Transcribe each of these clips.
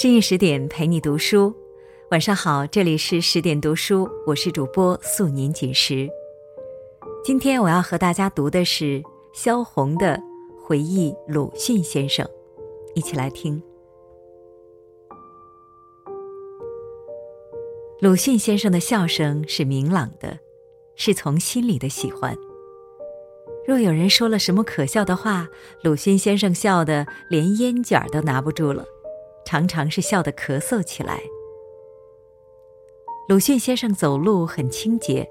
深夜十点陪你读书，晚上好，这里是十点读书，我是主播素年锦时。今天我要和大家读的是萧红的《回忆鲁迅先生》，一起来听。鲁迅先生的笑声是明朗的，是从心里的喜欢。若有人说了什么可笑的话，鲁迅先生笑得连烟卷都拿不住了。常常是笑得咳嗽起来。鲁迅先生走路很清洁，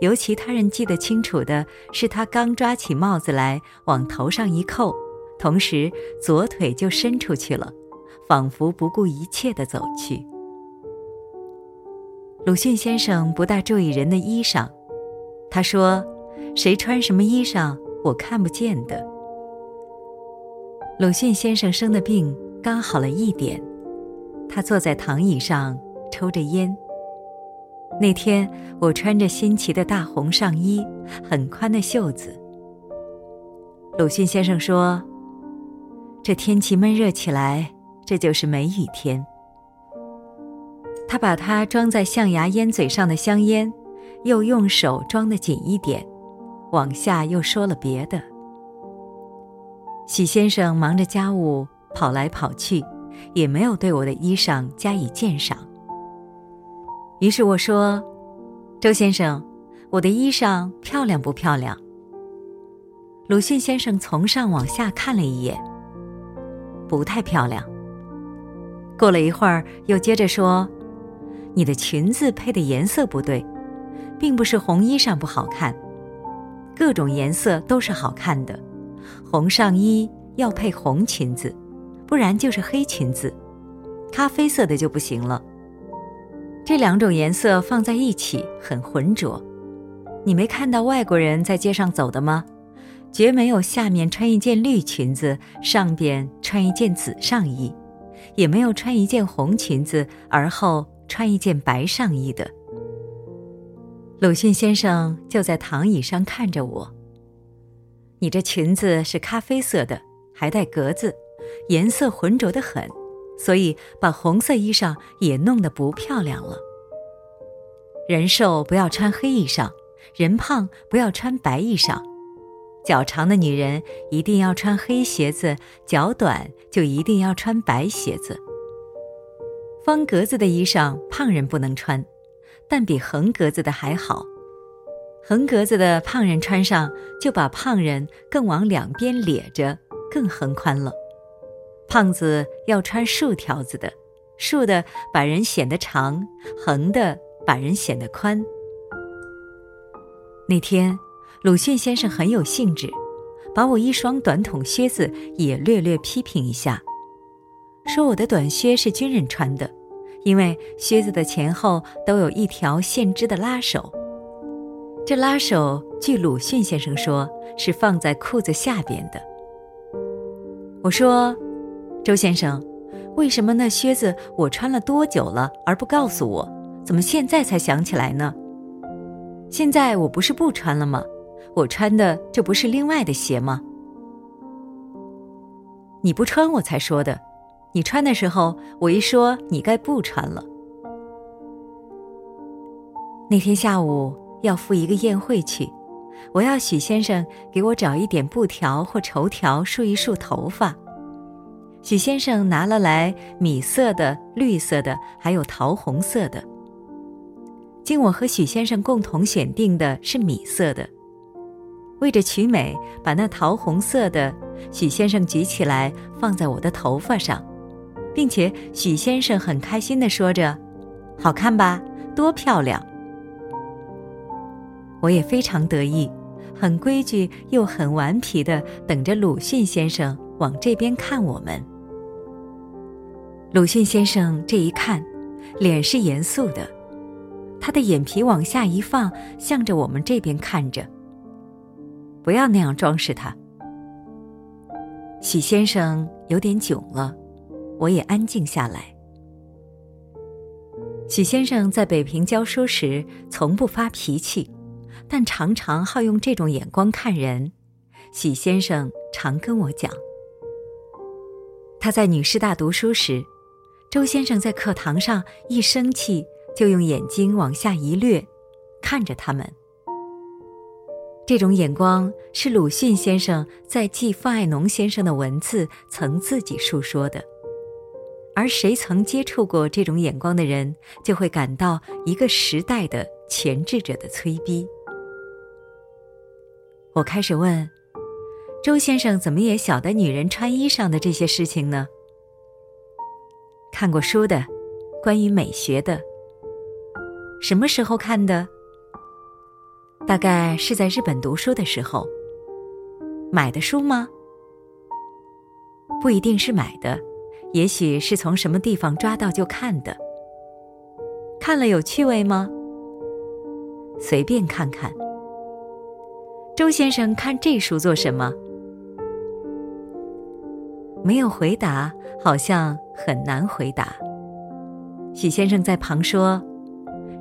尤其他人记得清楚的是，他刚抓起帽子来往头上一扣，同时左腿就伸出去了，仿佛不顾一切的走去。鲁迅先生不大注意人的衣裳，他说：“谁穿什么衣裳，我看不见的。”鲁迅先生生的病。刚好了一点，他坐在躺椅上抽着烟。那天我穿着新奇的大红上衣，很宽的袖子。鲁迅先生说：“这天气闷热起来，这就是梅雨天。”他把它装在象牙烟嘴上的香烟，又用手装得紧一点，往下又说了别的。许先生忙着家务。跑来跑去，也没有对我的衣裳加以鉴赏。于是我说：“周先生，我的衣裳漂亮不漂亮？”鲁迅先生从上往下看了一眼，不太漂亮。过了一会儿，又接着说：“你的裙子配的颜色不对，并不是红衣裳不好看，各种颜色都是好看的。红上衣要配红裙子。”不然就是黑裙子，咖啡色的就不行了。这两种颜色放在一起很浑浊。你没看到外国人在街上走的吗？绝没有下面穿一件绿裙子，上边穿一件紫上衣，也没有穿一件红裙子而后穿一件白上衣的。鲁迅先生就在躺椅上看着我。你这裙子是咖啡色的，还带格子。颜色浑浊的很，所以把红色衣裳也弄得不漂亮了。人瘦不要穿黑衣裳，人胖不要穿白衣裳。脚长的女人一定要穿黑鞋子，脚短就一定要穿白鞋子。方格子的衣裳胖人不能穿，但比横格子的还好。横格子的胖人穿上，就把胖人更往两边咧着，更横宽了。胖子要穿竖条子的，竖的把人显得长，横的把人显得宽。那天，鲁迅先生很有兴致，把我一双短筒靴子也略略批评一下，说我的短靴是军人穿的，因为靴子的前后都有一条线织的拉手。这拉手，据鲁迅先生说，是放在裤子下边的。我说。周先生，为什么那靴子我穿了多久了而不告诉我？怎么现在才想起来呢？现在我不是不穿了吗？我穿的这不是另外的鞋吗？你不穿我才说的，你穿的时候我一说你该不穿了。那天下午要赴一个宴会去，我要许先生给我找一点布条或绸条束一束头发。许先生拿了来米色的、绿色的，还有桃红色的。经我和许先生共同选定的是米色的。为着取美，把那桃红色的许先生举起来放在我的头发上，并且许先生很开心的说着：“好看吧？多漂亮！”我也非常得意，很规矩又很顽皮的等着鲁迅先生往这边看我们。鲁迅先生这一看，脸是严肃的，他的眼皮往下一放，向着我们这边看着。不要那样装饰他。许先生有点窘了，我也安静下来。许先生在北平教书时从不发脾气，但常常好用这种眼光看人。许先生常跟我讲，他在女师大读书时。周先生在课堂上一生气，就用眼睛往下一掠，看着他们。这种眼光是鲁迅先生在记范爱农先生的文字曾自己述说的，而谁曾接触过这种眼光的人，就会感到一个时代的前置者的催逼。我开始问，周先生怎么也晓得女人穿衣裳的这些事情呢？看过书的，关于美学的，什么时候看的？大概是在日本读书的时候，买的书吗？不一定是买的，也许是从什么地方抓到就看的。看了有趣味吗？随便看看。周先生看这书做什么？没有回答，好像很难回答。许先生在旁说：“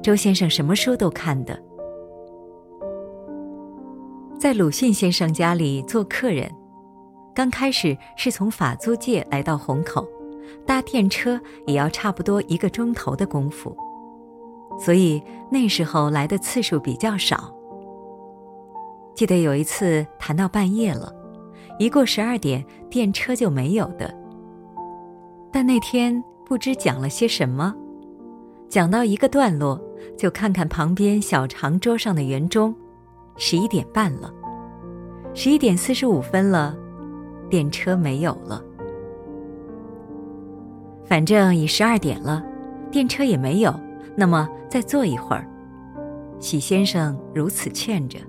周先生什么书都看的。”在鲁迅先生家里做客人，刚开始是从法租界来到虹口，搭电车也要差不多一个钟头的功夫，所以那时候来的次数比较少。记得有一次谈到半夜了，一过十二点电车就没有的。但那天不知讲了些什么，讲到一个段落，就看看旁边小长桌上的圆钟。十一点半了，十一点四十五分了，电车没有了。反正已十二点了，电车也没有，那么再坐一会儿。许先生如此劝着。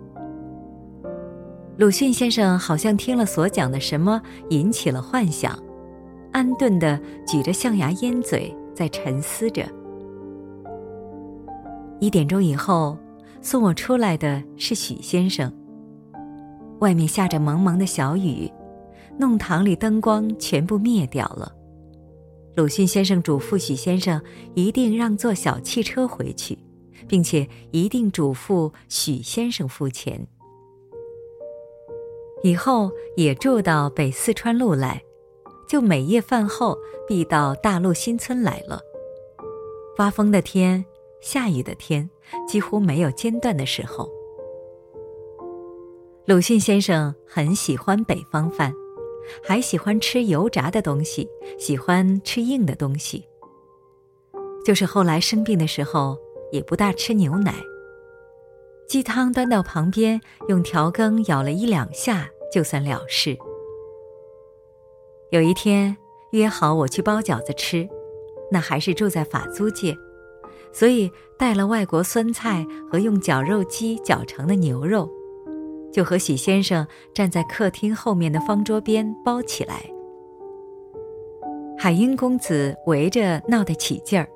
鲁迅先生好像听了所讲的什么，引起了幻想，安顿的举着象牙烟嘴，在沉思着。一点钟以后。送我出来的是许先生。外面下着蒙蒙的小雨，弄堂里灯光全部灭掉了。鲁迅先生嘱咐许先生一定让坐小汽车回去，并且一定嘱咐许先生付钱。以后也住到北四川路来，就每夜饭后必到大陆新村来了。刮风的天。下雨的天几乎没有间断的时候。鲁迅先生很喜欢北方饭，还喜欢吃油炸的东西，喜欢吃硬的东西。就是后来生病的时候，也不大吃牛奶。鸡汤端到旁边，用调羹舀了一两下，就算了事。有一天约好我去包饺子吃，那还是住在法租界。所以带了外国酸菜和用绞肉机绞成的牛肉，就和许先生站在客厅后面的方桌边包起来。海英公子围着闹得起劲儿，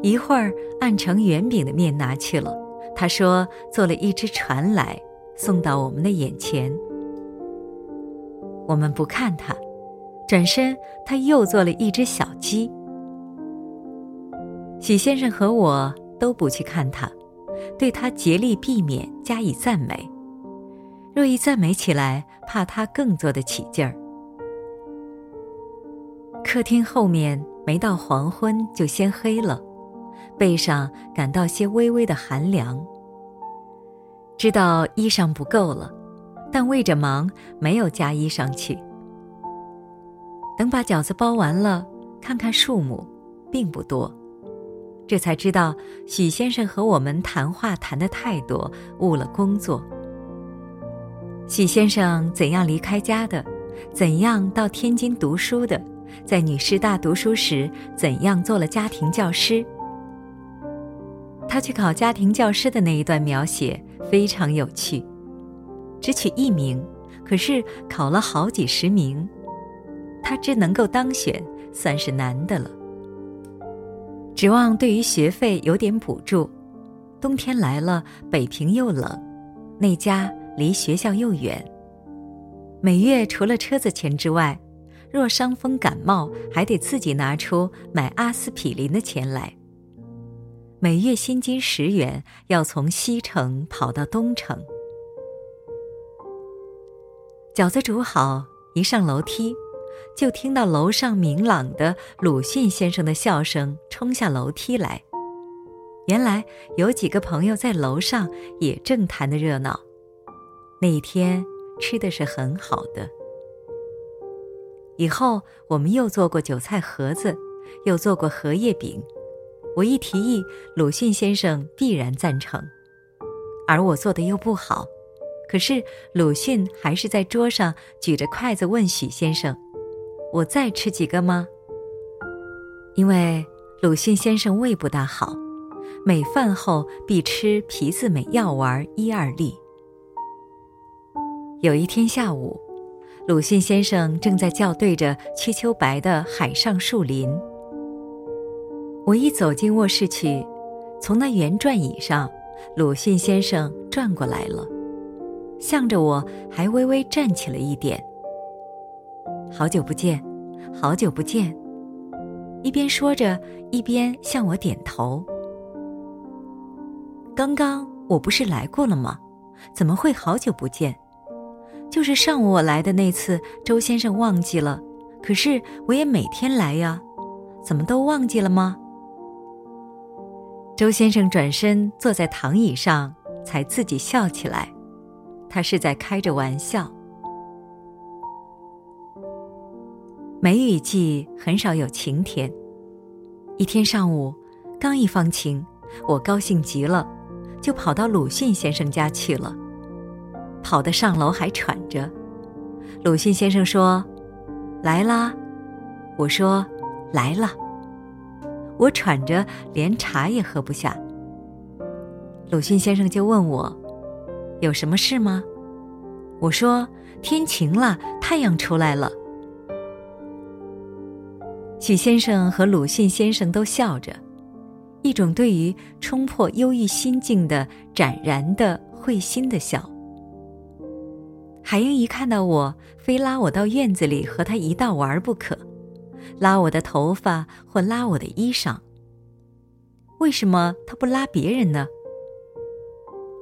一会儿按成圆饼的面拿去了。他说做了一只船来，送到我们的眼前。我们不看他，转身他又做了一只小鸡。许先生和我都不去看他，对他竭力避免加以赞美。若一赞美起来，怕他更做得起劲儿。客厅后面没到黄昏就先黑了，背上感到些微微的寒凉。知道衣裳不够了，但为着忙没有加衣裳去。等把饺子包完了，看看数目，并不多。这才知道，许先生和我们谈话谈得太多，误了工作。许先生怎样离开家的，怎样到天津读书的，在女师大读书时怎样做了家庭教师。他去考家庭教师的那一段描写非常有趣，只取一名，可是考了好几十名，他只能够当选，算是难的了。指望对于学费有点补助，冬天来了，北平又冷，那家离学校又远。每月除了车子钱之外，若伤风感冒，还得自己拿出买阿司匹林的钱来。每月薪金十元，要从西城跑到东城。饺子煮好，一上楼梯，就听到楼上明朗的鲁迅先生的笑声冲下楼梯来。原来有几个朋友在楼上也正谈得热闹。那一天吃的是很好的。以后我们又做过韭菜盒子，又做过荷叶饼。我一提议，鲁迅先生必然赞成。而我做的又不好，可是鲁迅还是在桌上举着筷子问许先生：“我再吃几个吗？”因为鲁迅先生胃不大好，每饭后必吃皮子美药丸一二粒。有一天下午，鲁迅先生正在校对着瞿秋白的《海上树林》。我一走进卧室去，从那圆转椅上，鲁迅先生转过来了，向着我还微微站起了一点。好久不见，好久不见，一边说着，一边向我点头。刚刚我不是来过了吗？怎么会好久不见？就是上午我来的那次，周先生忘记了。可是我也每天来呀，怎么都忘记了吗？周先生转身坐在躺椅上，才自己笑起来。他是在开着玩笑。梅雨季很少有晴天。一天上午，刚一放晴，我高兴极了，就跑到鲁迅先生家去了。跑得上楼还喘着，鲁迅先生说：“来啦。”我说：“来了。”我喘着，连茶也喝不下。鲁迅先生就问我：“有什么事吗？”我说：“天晴了，太阳出来了。”许先生和鲁迅先生都笑着，一种对于冲破忧郁心境的展然的会心的笑。海英一看到我，非拉我到院子里和他一道玩不可，拉我的头发或拉我的衣裳。为什么他不拉别人呢？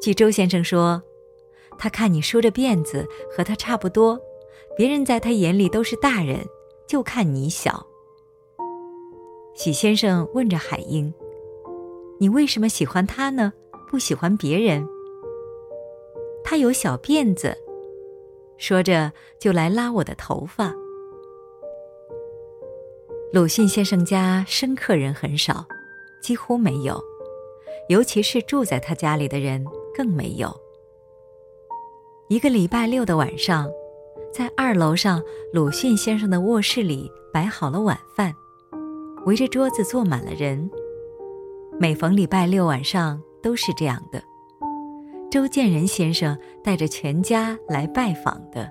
据周先生说，他看你梳着辫子和他差不多，别人在他眼里都是大人，就看你小。许先生问着海英：“你为什么喜欢他呢？不喜欢别人？”他有小辫子。说着，就来拉我的头发。鲁迅先生家生客人很少，几乎没有，尤其是住在他家里的人更没有。一个礼拜六的晚上，在二楼上鲁迅先生的卧室里摆好了晚饭，围着桌子坐满了人。每逢礼拜六晚上都是这样的。周建人先生带着全家来拜访的，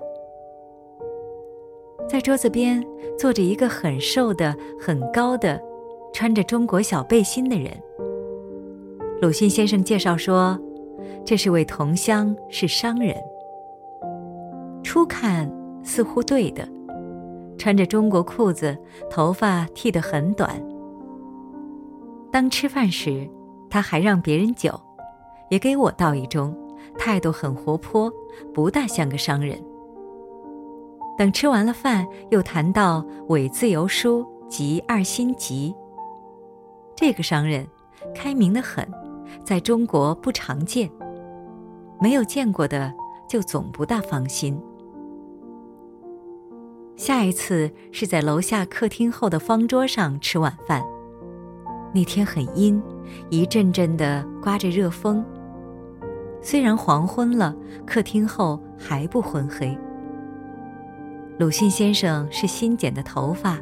在桌子边坐着一个很瘦的、很高的、穿着中国小背心的人。鲁迅先生介绍说，这是位同乡，是商人。初看似乎对的，穿着中国裤子，头发剃得很短。当吃饭时，他还让别人酒。也给我倒一盅，态度很活泼，不大像个商人。等吃完了饭，又谈到《伪自由书》及《二心集》。这个商人开明的很，在中国不常见，没有见过的就总不大放心。下一次是在楼下客厅后的方桌上吃晚饭，那天很阴，一阵阵的刮着热风。虽然黄昏了，客厅后还不昏黑。鲁迅先生是新剪的头发，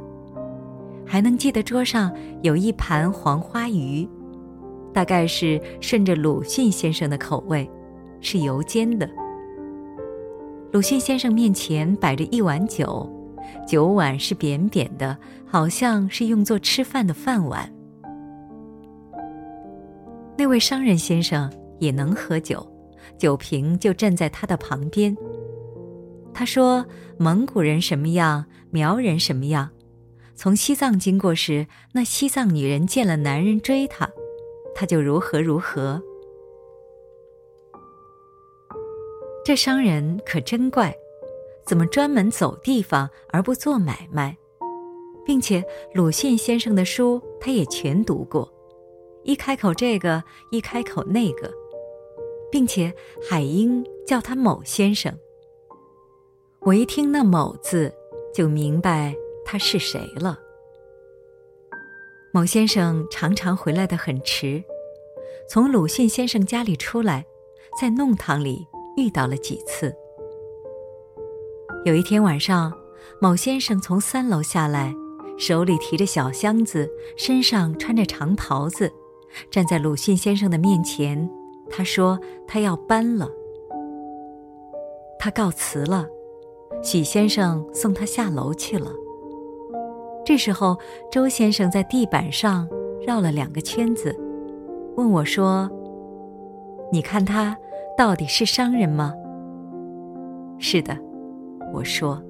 还能记得桌上有一盘黄花鱼，大概是顺着鲁迅先生的口味，是油煎的。鲁迅先生面前摆着一碗酒，酒碗是扁扁的，好像是用作吃饭的饭碗。那位商人先生。也能喝酒，酒瓶就站在他的旁边。他说：“蒙古人什么样，苗人什么样。从西藏经过时，那西藏女人见了男人追她，她就如何如何。”这商人可真怪，怎么专门走地方而不做买卖？并且鲁迅先生的书他也全读过，一开口这个，一开口那个，并且海英叫他某先生。我一听那“某”字，就明白他是谁了。某先生常常回来的很迟，从鲁迅先生家里出来，在弄堂里遇到了几次。有一天晚上，某先生从三楼下来，手里提着小箱子，身上穿着长袍子，站在鲁迅先生的面前。他说他要搬了，他告辞了。许先生送他下楼去了。这时候，周先生在地板上绕了两个圈子，问我说：“你看他到底是商人吗？”“是的。”我说。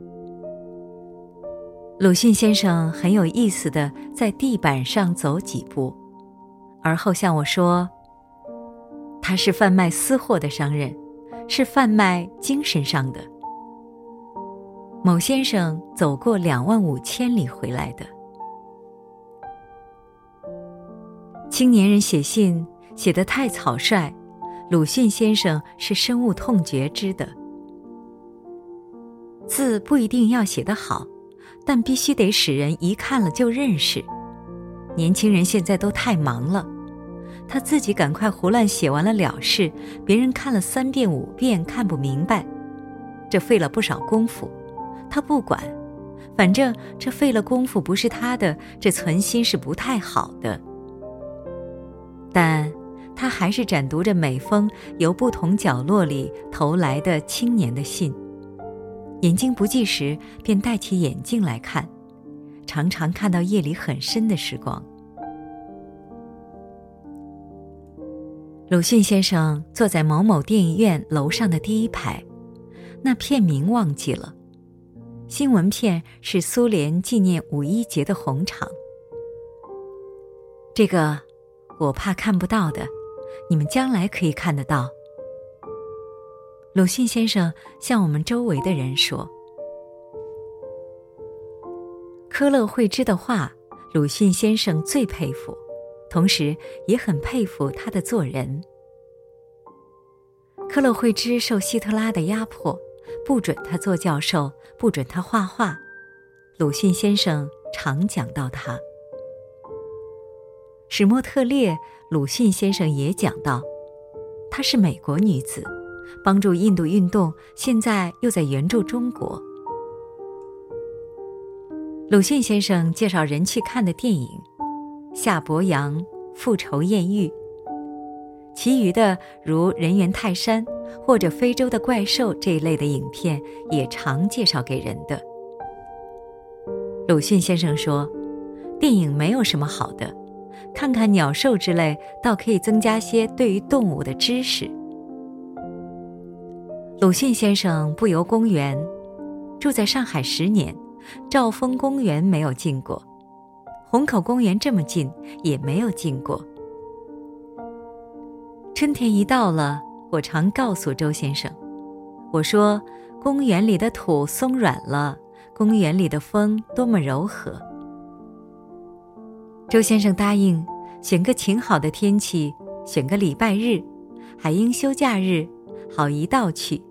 鲁迅先生很有意思的在地板上走几步，而后向我说：“他是贩卖私货的商人，是贩卖精神上的。”某先生走过两万五千里回来的。青年人写信写得太草率，鲁迅先生是深恶痛绝之的。字不一定要写得好，但必须得使人一看了就认识。年轻人现在都太忙了，他自己赶快胡乱写完了了事，别人看了三遍五遍看不明白，这费了不少功夫。他不管，反正这费了功夫不是他的，这存心是不太好的。但他还是展读着每封由不同角落里投来的青年的信，眼睛不济时便戴起眼镜来看，常常看到夜里很深的时光。鲁迅先生坐在某某电影院楼上的第一排，那片名忘记了。新闻片是苏联纪念五一节的红场。这个我怕看不到的，你们将来可以看得到。鲁迅先生向我们周围的人说：“科勒惠芝的画，鲁迅先生最佩服，同时也很佩服他的做人。科勒惠芝受希特拉的压迫。”不准他做教授，不准他画画。鲁迅先生常讲到他。史莫特列，鲁迅先生也讲到，她是美国女子，帮助印度运动，现在又在援助中国。鲁迅先生介绍人去看的电影，《夏伯阳》《复仇艳遇》。其余的如人猿泰山或者非洲的怪兽这一类的影片，也常介绍给人的。鲁迅先生说：“电影没有什么好的，看看鸟兽之类，倒可以增加些对于动物的知识。”鲁迅先生不游公园，住在上海十年，兆丰公园没有进过，虹口公园这么近也没有进过。春天一到了，我常告诉周先生：“我说，公园里的土松软了，公园里的风多么柔和。”周先生答应，选个晴好的天气，选个礼拜日，海英休假日，好一道去，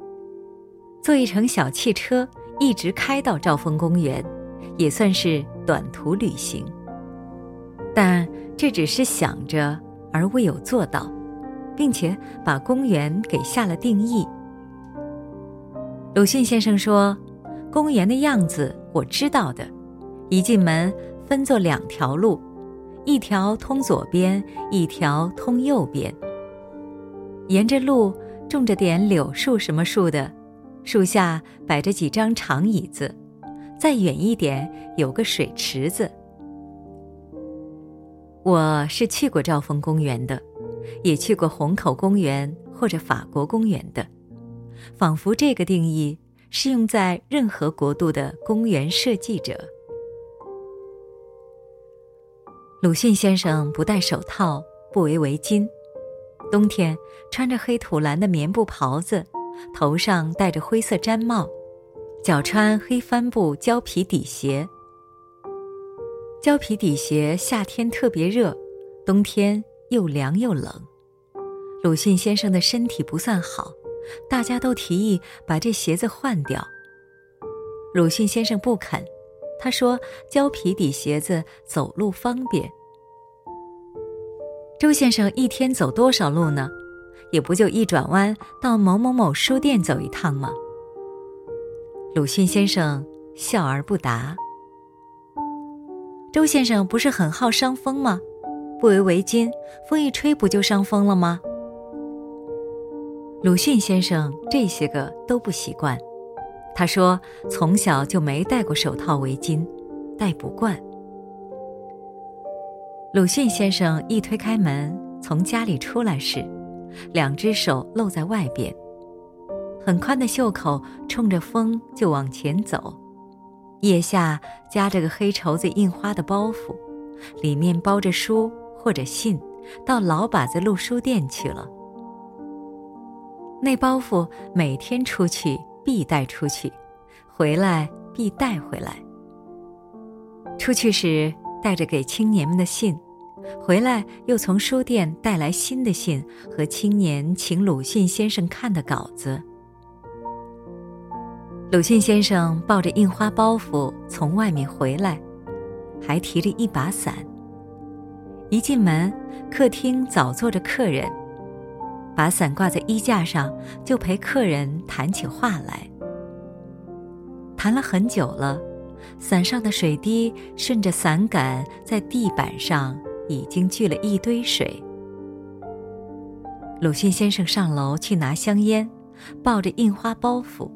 坐一程小汽车，一直开到兆丰公园，也算是短途旅行。但这只是想着，而未有做到。并且把公园给下了定义。鲁迅先生说：“公园的样子我知道的，一进门分作两条路，一条通左边，一条通右边。沿着路种着点柳树什么树的，树下摆着几张长椅子，再远一点有个水池子。我是去过兆丰公园的。”也去过虹口公园或者法国公园的，仿佛这个定义适用在任何国度的公园设计者。鲁迅先生不戴手套，不围围巾，冬天穿着黑土蓝的棉布袍子，头上戴着灰色毡帽，脚穿黑帆布胶皮底鞋。胶皮底鞋夏天特别热，冬天又凉又冷。鲁迅先生的身体不算好，大家都提议把这鞋子换掉。鲁迅先生不肯，他说胶皮底鞋子走路方便。周先生一天走多少路呢？也不就一转弯到某某某书店走一趟吗？鲁迅先生笑而不答。周先生不是很好伤风吗？不围围巾，风一吹不就伤风了吗？鲁迅先生这些个都不习惯，他说从小就没戴过手套围巾，戴不惯。鲁迅先生一推开门，从家里出来时，两只手露在外边。很宽的袖口，冲着风就往前走，腋下夹着个黑绸子印花的包袱，里面包着书或者信，到老把子路书店去了。那包袱每天出去必带出去，回来必带回来。出去时带着给青年们的信，回来又从书店带来新的信和青年请鲁迅先生看的稿子。鲁迅先生抱着印花包袱从外面回来，还提着一把伞。一进门，客厅早坐着客人，把伞挂在衣架上，就陪客人谈起话来。谈了很久了，伞上的水滴顺着伞杆在地板上已经聚了一堆水。鲁迅先生上楼去拿香烟，抱着印花包袱。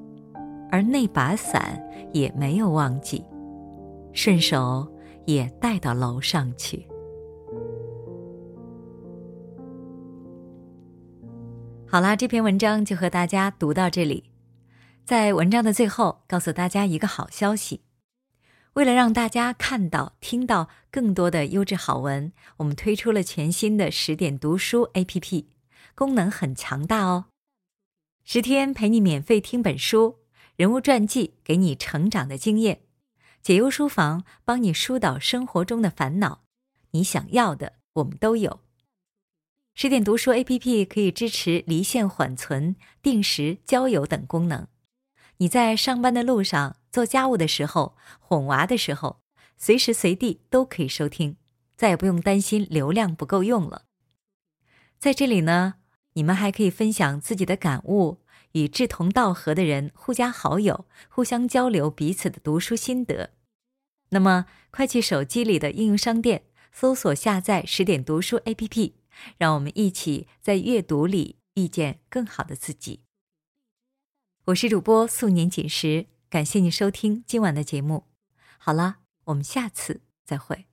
而那把伞也没有忘记，顺手也带到楼上去。好啦，这篇文章就和大家读到这里。在文章的最后，告诉大家一个好消息：为了让大家看到、听到更多的优质好文，我们推出了全新的十点读书 APP，功能很强大哦。十天陪你免费听本书。人物传记给你成长的经验，解忧书房帮你疏导生活中的烦恼，你想要的我们都有。十点读书 APP 可以支持离线缓存、定时交友等功能。你在上班的路上、做家务的时候、哄娃的时候，随时随地都可以收听，再也不用担心流量不够用了。在这里呢，你们还可以分享自己的感悟。与志同道合的人互加好友，互相交流彼此的读书心得。那么，快去手机里的应用商店搜索下载十点读书 APP，让我们一起在阅读里遇见更好的自己。我是主播素年锦时，感谢您收听今晚的节目。好了，我们下次再会。